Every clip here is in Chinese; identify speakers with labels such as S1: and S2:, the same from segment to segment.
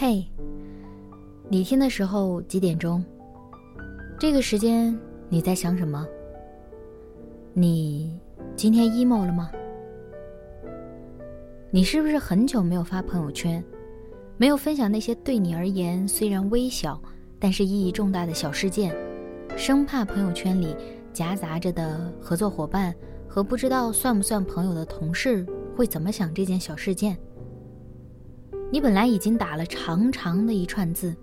S1: 嘿，你听的时候几点钟？这个时间你在想什么？你今天 emo 了吗？你是不是很久没有发朋友圈，没有分享那些对你而言虽然微小，但是意义重大的小事件，生怕朋友圈里夹杂着的合作伙伴和不知道算不算朋友的同事会怎么想这件小事件？你本来已经打了长长的一串字，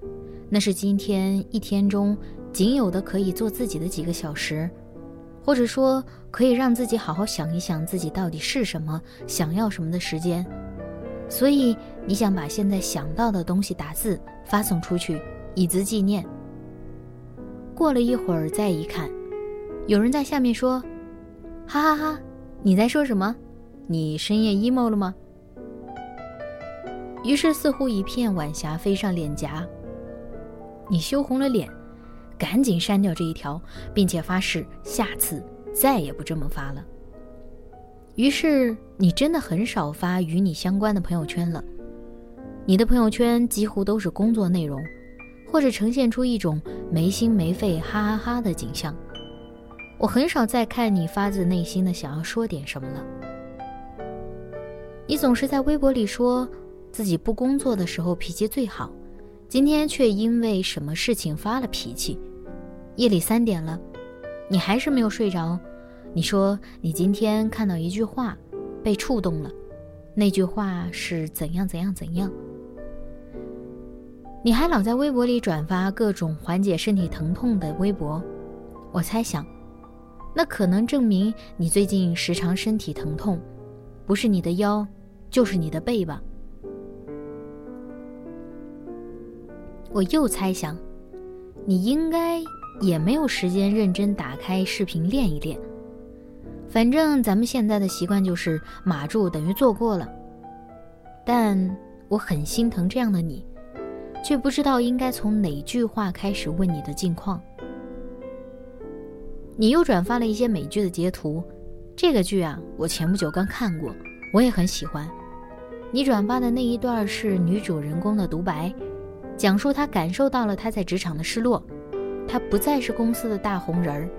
S1: 那是今天一天中仅有的可以做自己的几个小时，或者说可以让自己好好想一想自己到底是什么、想要什么的时间。所以你想把现在想到的东西打字发送出去，以资纪念。过了一会儿再一看，有人在下面说：“哈哈哈，你在说什么？你深夜 emo 了吗？”于是，似乎一片晚霞飞上脸颊。你羞红了脸，赶紧删掉这一条，并且发誓下次再也不这么发了。于是，你真的很少发与你相关的朋友圈了。你的朋友圈几乎都是工作内容，或者呈现出一种没心没肺、哈哈哈的景象。我很少再看你发自内心的想要说点什么了。你总是在微博里说。自己不工作的时候脾气最好，今天却因为什么事情发了脾气。夜里三点了，你还是没有睡着。你说你今天看到一句话，被触动了，那句话是怎样怎样怎样。你还老在微博里转发各种缓解身体疼痛的微博，我猜想，那可能证明你最近时常身体疼痛，不是你的腰，就是你的背吧。我又猜想，你应该也没有时间认真打开视频练一练。反正咱们现在的习惯就是码住等于做过了。但我很心疼这样的你，却不知道应该从哪句话开始问你的近况。你又转发了一些美剧的截图，这个剧啊，我前不久刚看过，我也很喜欢。你转发的那一段是女主人公的独白。讲述他感受到了他在职场的失落，他不再是公司的大红人儿，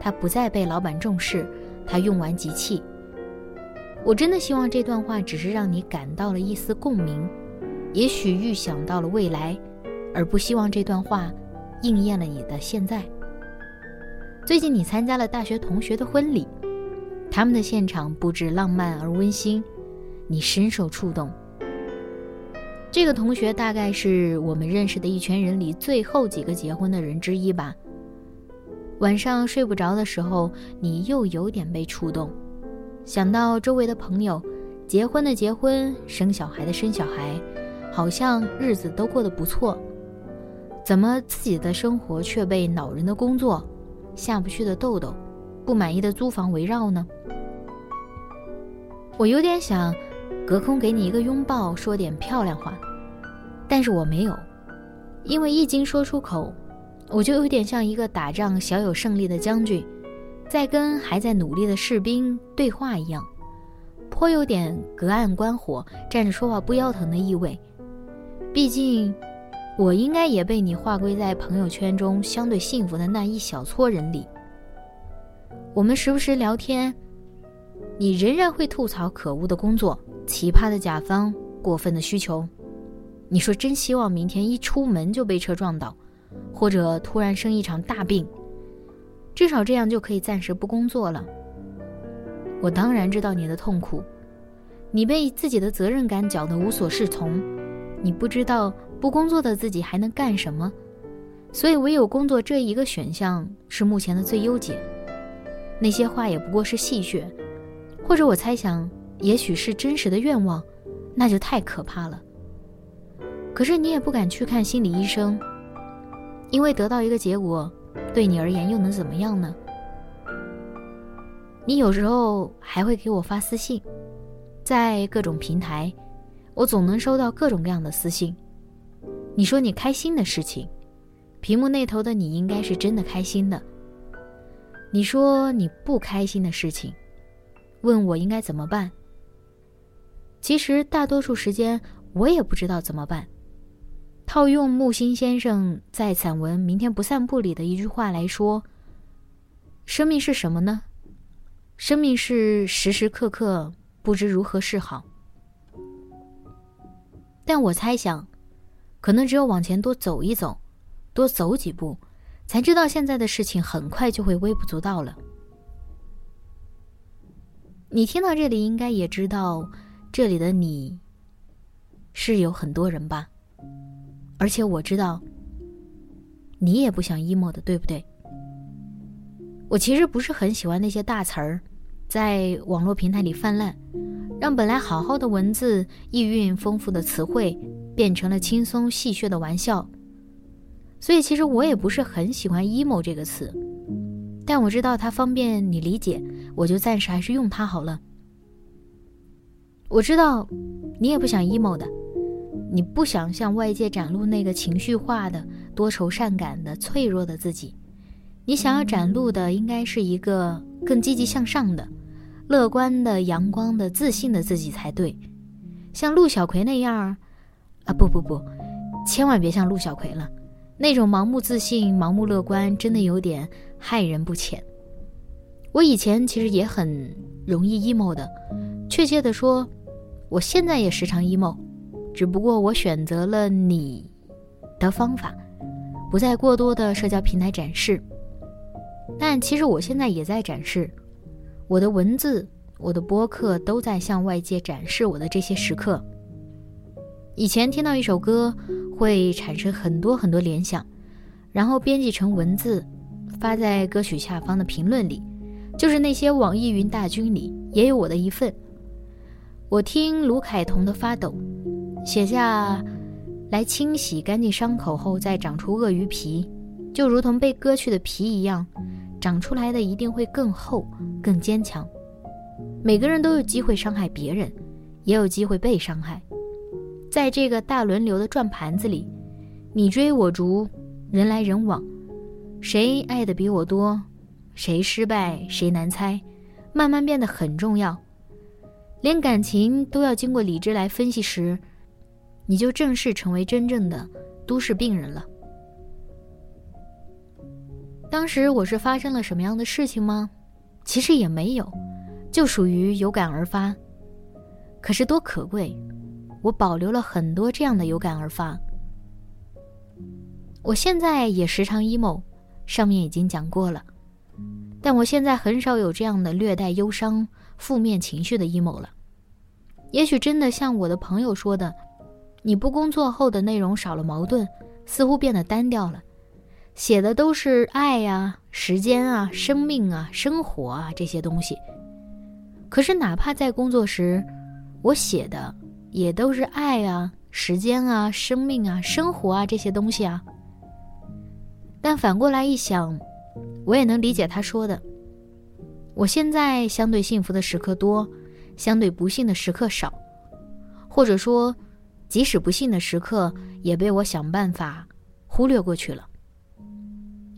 S1: 他不再被老板重视，他用完即弃。我真的希望这段话只是让你感到了一丝共鸣，也许预想到了未来，而不希望这段话应验了你的现在。最近你参加了大学同学的婚礼，他们的现场布置浪漫而温馨，你深受触动。这个同学大概是我们认识的一群人里最后几个结婚的人之一吧。晚上睡不着的时候，你又有点被触动，想到周围的朋友，结婚的结婚，生小孩的生小孩，好像日子都过得不错，怎么自己的生活却被恼人的工作、下不去的痘痘、不满意的租房围绕呢？我有点想。隔空给你一个拥抱，说点漂亮话，但是我没有，因为一经说出口，我就有点像一个打仗小有胜利的将军，在跟还在努力的士兵对话一样，颇有点隔岸观火、站着说话不腰疼的意味。毕竟，我应该也被你划归在朋友圈中相对幸福的那一小撮人里。我们时不时聊天，你仍然会吐槽可恶的工作。奇葩的甲方，过分的需求，你说真希望明天一出门就被车撞倒，或者突然生一场大病，至少这样就可以暂时不工作了。我当然知道你的痛苦，你被自己的责任感搅得无所适从，你不知道不工作的自己还能干什么？所以唯有工作这一个选项是目前的最优解。那些话也不过是戏谑，或者我猜想，也许是真实的愿望，那就太可怕了。可是你也不敢去看心理医生，因为得到一个结果，对你而言又能怎么样呢？你有时候还会给我发私信，在各种平台，我总能收到各种各样的私信。你说你开心的事情，屏幕那头的你应该是真的开心的。你说你不开心的事情，问我应该怎么办。其实大多数时间我也不知道怎么办。套用木心先生在散文《明天不散步》里的一句话来说：“生命是什么呢？”生命是时时刻刻不知如何是好，但我猜想，可能只有往前多走一走，多走几步，才知道现在的事情很快就会微不足道了。你听到这里，应该也知道，这里的你是有很多人吧？而且我知道，你也不想 emo 的，对不对？我其实不是很喜欢那些大词儿，在网络平台里泛滥，让本来好好的文字、意蕴丰富的词汇，变成了轻松戏谑的玩笑。所以其实我也不是很喜欢 “emo” 这个词，但我知道它方便你理解，我就暂时还是用它好了。我知道，你也不想 emo 的，你不想向外界展露那个情绪化的、多愁善感的、脆弱的自己。你想要展露的，应该是一个更积极向上的、乐观的、阳光的、自信的自己才对。像陆小葵那样，啊不不不，千万别像陆小葵了，那种盲目自信、盲目乐观，真的有点害人不浅。我以前其实也很容易 emo 的，确切的说，我现在也时常 emo，只不过我选择了你的方法，不在过多的社交平台展示。但其实我现在也在展示，我的文字、我的播客都在向外界展示我的这些时刻。以前听到一首歌会产生很多很多联想，然后编辑成文字，发在歌曲下方的评论里，就是那些网易云大军里也有我的一份。我听卢凯彤的《发抖》，写下来清洗干净伤口后再长出鳄鱼皮，就如同被割去的皮一样。长出来的一定会更厚、更坚强。每个人都有机会伤害别人，也有机会被伤害。在这个大轮流的转盘子里，你追我逐，人来人往，谁爱的比我多，谁失败，谁难猜，慢慢变得很重要。连感情都要经过理智来分析时，你就正式成为真正的都市病人了。当时我是发生了什么样的事情吗？其实也没有，就属于有感而发。可是多可贵，我保留了很多这样的有感而发。我现在也时常 emo，上面已经讲过了。但我现在很少有这样的略带忧伤、负面情绪的 emo 了。也许真的像我的朋友说的，你不工作后的内容少了矛盾，似乎变得单调了。写的都是爱呀、时间啊、生命啊、生活啊这些东西。可是哪怕在工作时，我写的也都是爱啊、时间啊、生命啊、生活啊这些东西啊。但反过来一想，我也能理解他说的。我现在相对幸福的时刻多，相对不幸的时刻少，或者说，即使不幸的时刻也被我想办法忽略过去了。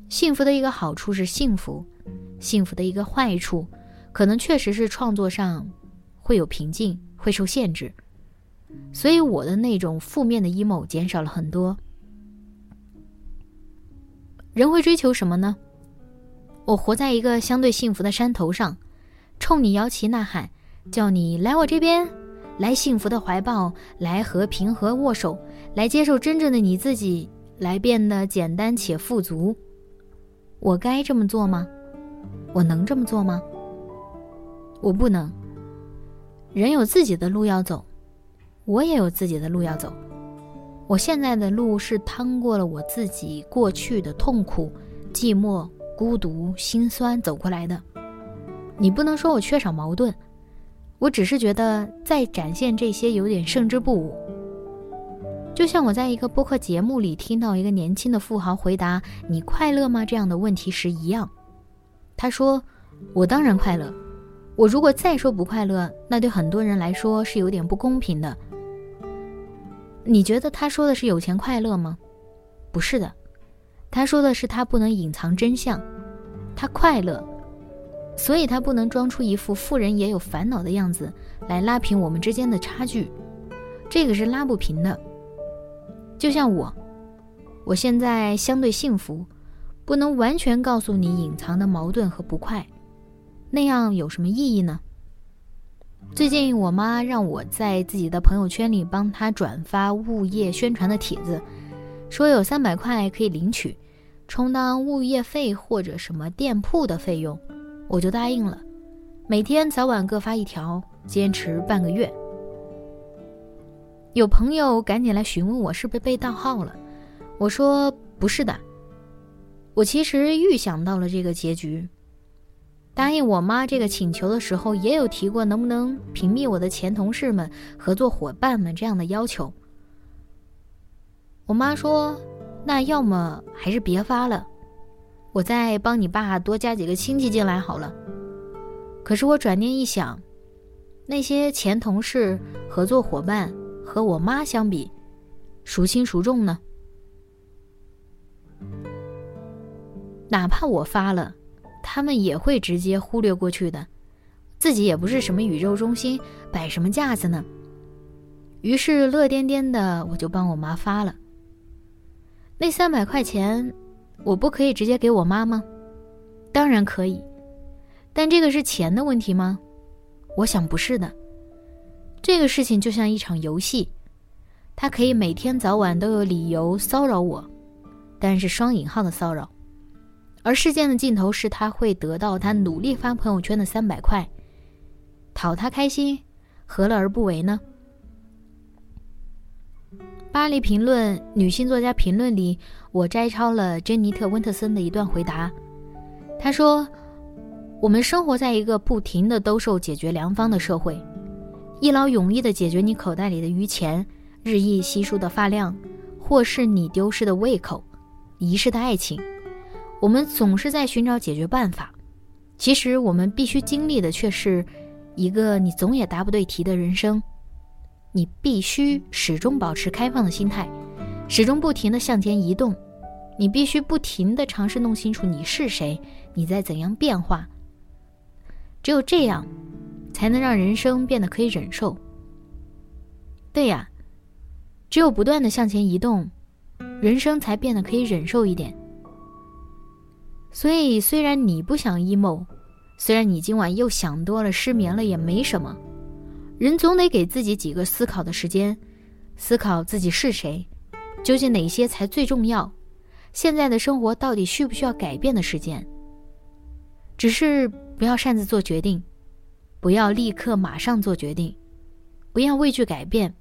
S1: 幸福的一个好处是幸福，幸福的一个坏处，可能确实是创作上会有瓶颈，会受限制。所以我的那种负面的 emo 减少了很多。人会追求什么呢？我活在一个相对幸福的山头上，冲你摇旗呐喊，叫你来我这边，来幸福的怀抱，来和平和握手，来接受真正的你自己，来变得简单且富足。我该这么做吗？我能这么做吗？我不能。人有自己的路要走，我也有自己的路要走。我现在的路是趟过了我自己过去的痛苦、寂寞、孤独、心酸走过来的。你不能说我缺少矛盾，我只是觉得在展现这些有点胜之不武。就像我在一个播客节目里听到一个年轻的富豪回答“你快乐吗”这样的问题时一样，他说：“我当然快乐。我如果再说不快乐，那对很多人来说是有点不公平的。”你觉得他说的是有钱快乐吗？不是的，他说的是他不能隐藏真相，他快乐，所以他不能装出一副富人也有烦恼的样子来拉平我们之间的差距，这个是拉不平的。就像我，我现在相对幸福，不能完全告诉你隐藏的矛盾和不快，那样有什么意义呢？最近我妈让我在自己的朋友圈里帮她转发物业宣传的帖子，说有三百块可以领取，充当物业费或者什么店铺的费用，我就答应了。每天早晚各发一条，坚持半个月。有朋友赶紧来询问我是不是被盗号了，我说不是的，我其实预想到了这个结局。答应我妈这个请求的时候，也有提过能不能屏蔽我的前同事们、合作伙伴们这样的要求。我妈说：“那要么还是别发了，我再帮你爸多加几个亲戚进来好了。”可是我转念一想，那些前同事、合作伙伴和我妈相比，孰轻孰重呢？哪怕我发了。他们也会直接忽略过去的，自己也不是什么宇宙中心，摆什么架子呢？于是乐颠颠的，我就帮我妈发了。那三百块钱，我不可以直接给我妈吗？当然可以，但这个是钱的问题吗？我想不是的。这个事情就像一场游戏，他可以每天早晚都有理由骚扰我，但是双引号的骚扰。而事件的尽头是他会得到他努力发朋友圈的三百块，讨他开心，何乐而不为呢？巴黎评论女性作家评论里，我摘抄了珍妮特·温特森的一段回答。她说：“我们生活在一个不停的兜售解决良方的社会，一劳永逸的解决你口袋里的余钱，日益稀疏的发量，或是你丢失的胃口，遗失的爱情。”我们总是在寻找解决办法，其实我们必须经历的却是一个你总也答不对题的人生。你必须始终保持开放的心态，始终不停地向前移动。你必须不停地尝试弄清楚你是谁，你在怎样变化。只有这样，才能让人生变得可以忍受。对呀，只有不断地向前移动，人生才变得可以忍受一点。所以，虽然你不想 emo，虽然你今晚又想多了、失眠了，也没什么。人总得给自己几个思考的时间，思考自己是谁，究竟哪些才最重要？现在的生活到底需不需要改变的时间？只是不要擅自做决定，不要立刻马上做决定，不要畏惧改变，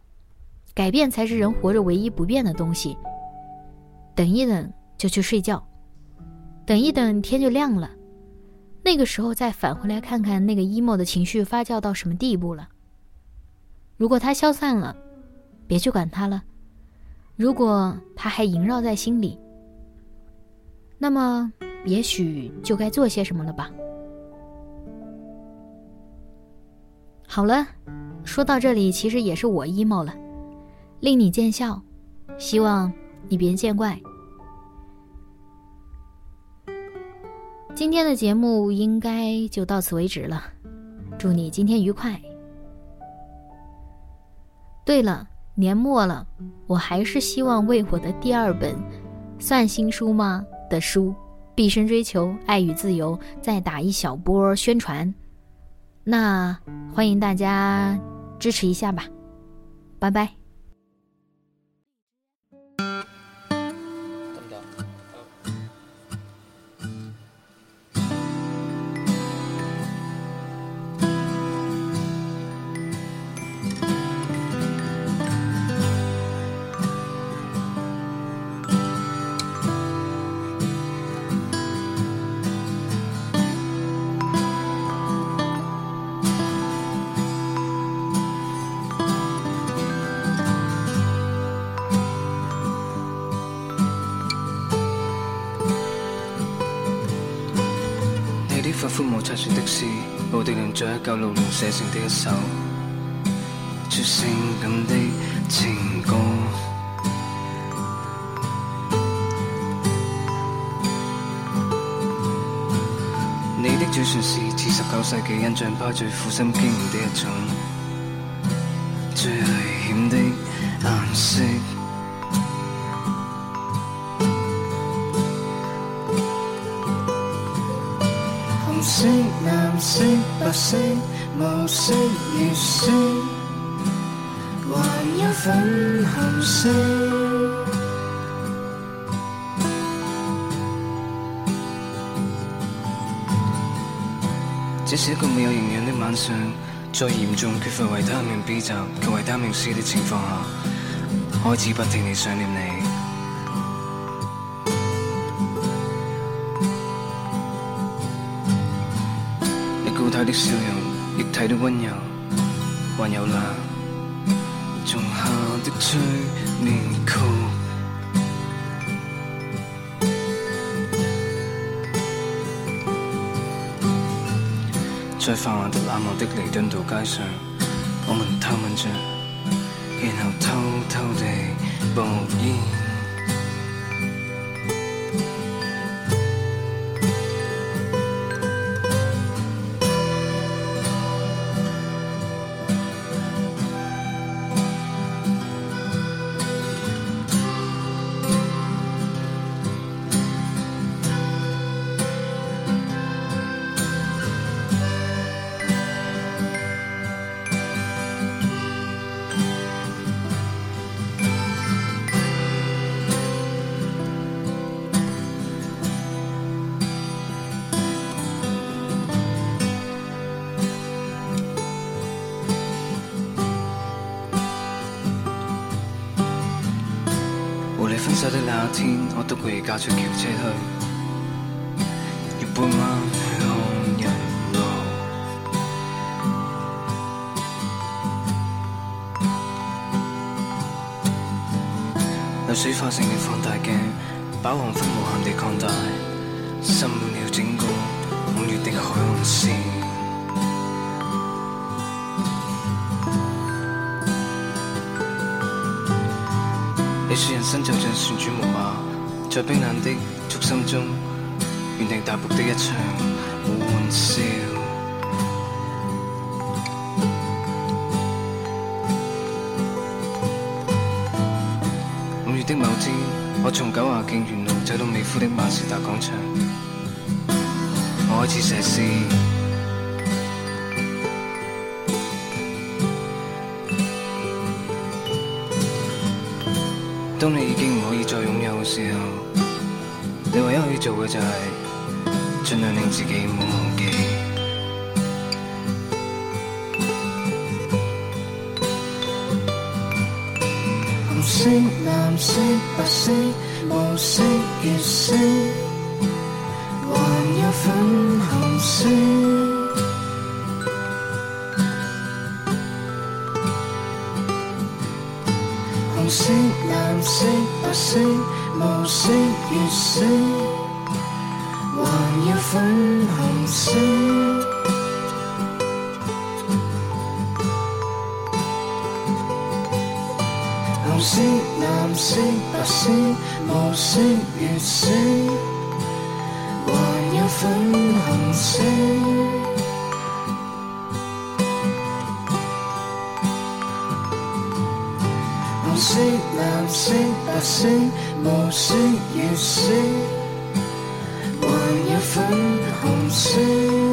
S1: 改变才是人活着唯一不变的东西。等一等，就去睡觉。等一等，天就亮了，那个时候再返回来看看那个 emo 的情绪发酵到什么地步了。如果它消散了，别去管它了；如果它还萦绕在心里，那么也许就该做些什么了吧。好了，说到这里，其实也是我 emo 了，令你见笑，希望你别见怪。今天的节目应该就到此为止了，祝你今天愉快。对了，年末了，我还是希望为我的第二本，算新书吗的书《毕生追求爱与自由》再打一小波宣传，那欢迎大家支持一下吧，拜拜。
S2: 发肤摩擦出的诗，布迪伦在一九六年写成的一首最性感的情歌。你的嘴唇是自十九世纪印象派最苦心经营的一种最危险的颜色。色、蓝色、白色、无色、月色，还有粉红色。这是一个没有营养的晚上，在严重缺乏维他命 B 集及维他命 C 的情况下，开始不停地想念你。你固态的笑容，液体的温柔，还有那仲夏的催眠曲。在繁华的冷漠的弥敦道街上，我们偷吻着，然后偷偷地冒烟。那天，我都故意驾出轿车去，要半弯去看日落。泪水化成了放大镜，把黄昏无限地扩大，滲滿了整個五月的海岸線。你说人生就像旋转木马，在冰冷的竹心中，原定大步的一場玩笑。五月的某天，我從九華徑沿路走到美孚的馬士達廣場，我開始寫詩。當你已經唔可以再擁有嘅時候，你唯一可以做嘅就係盡量令自己唔好忘記。紅色、藍色、白色、無色、月色，還有粉紅色。藍色、白色、無色、月色，還有粉紅色。紅色、藍色、白色、無色、月色，還有粉紅色。蓝色、藍色、白色、無色、月色，还有粉红色。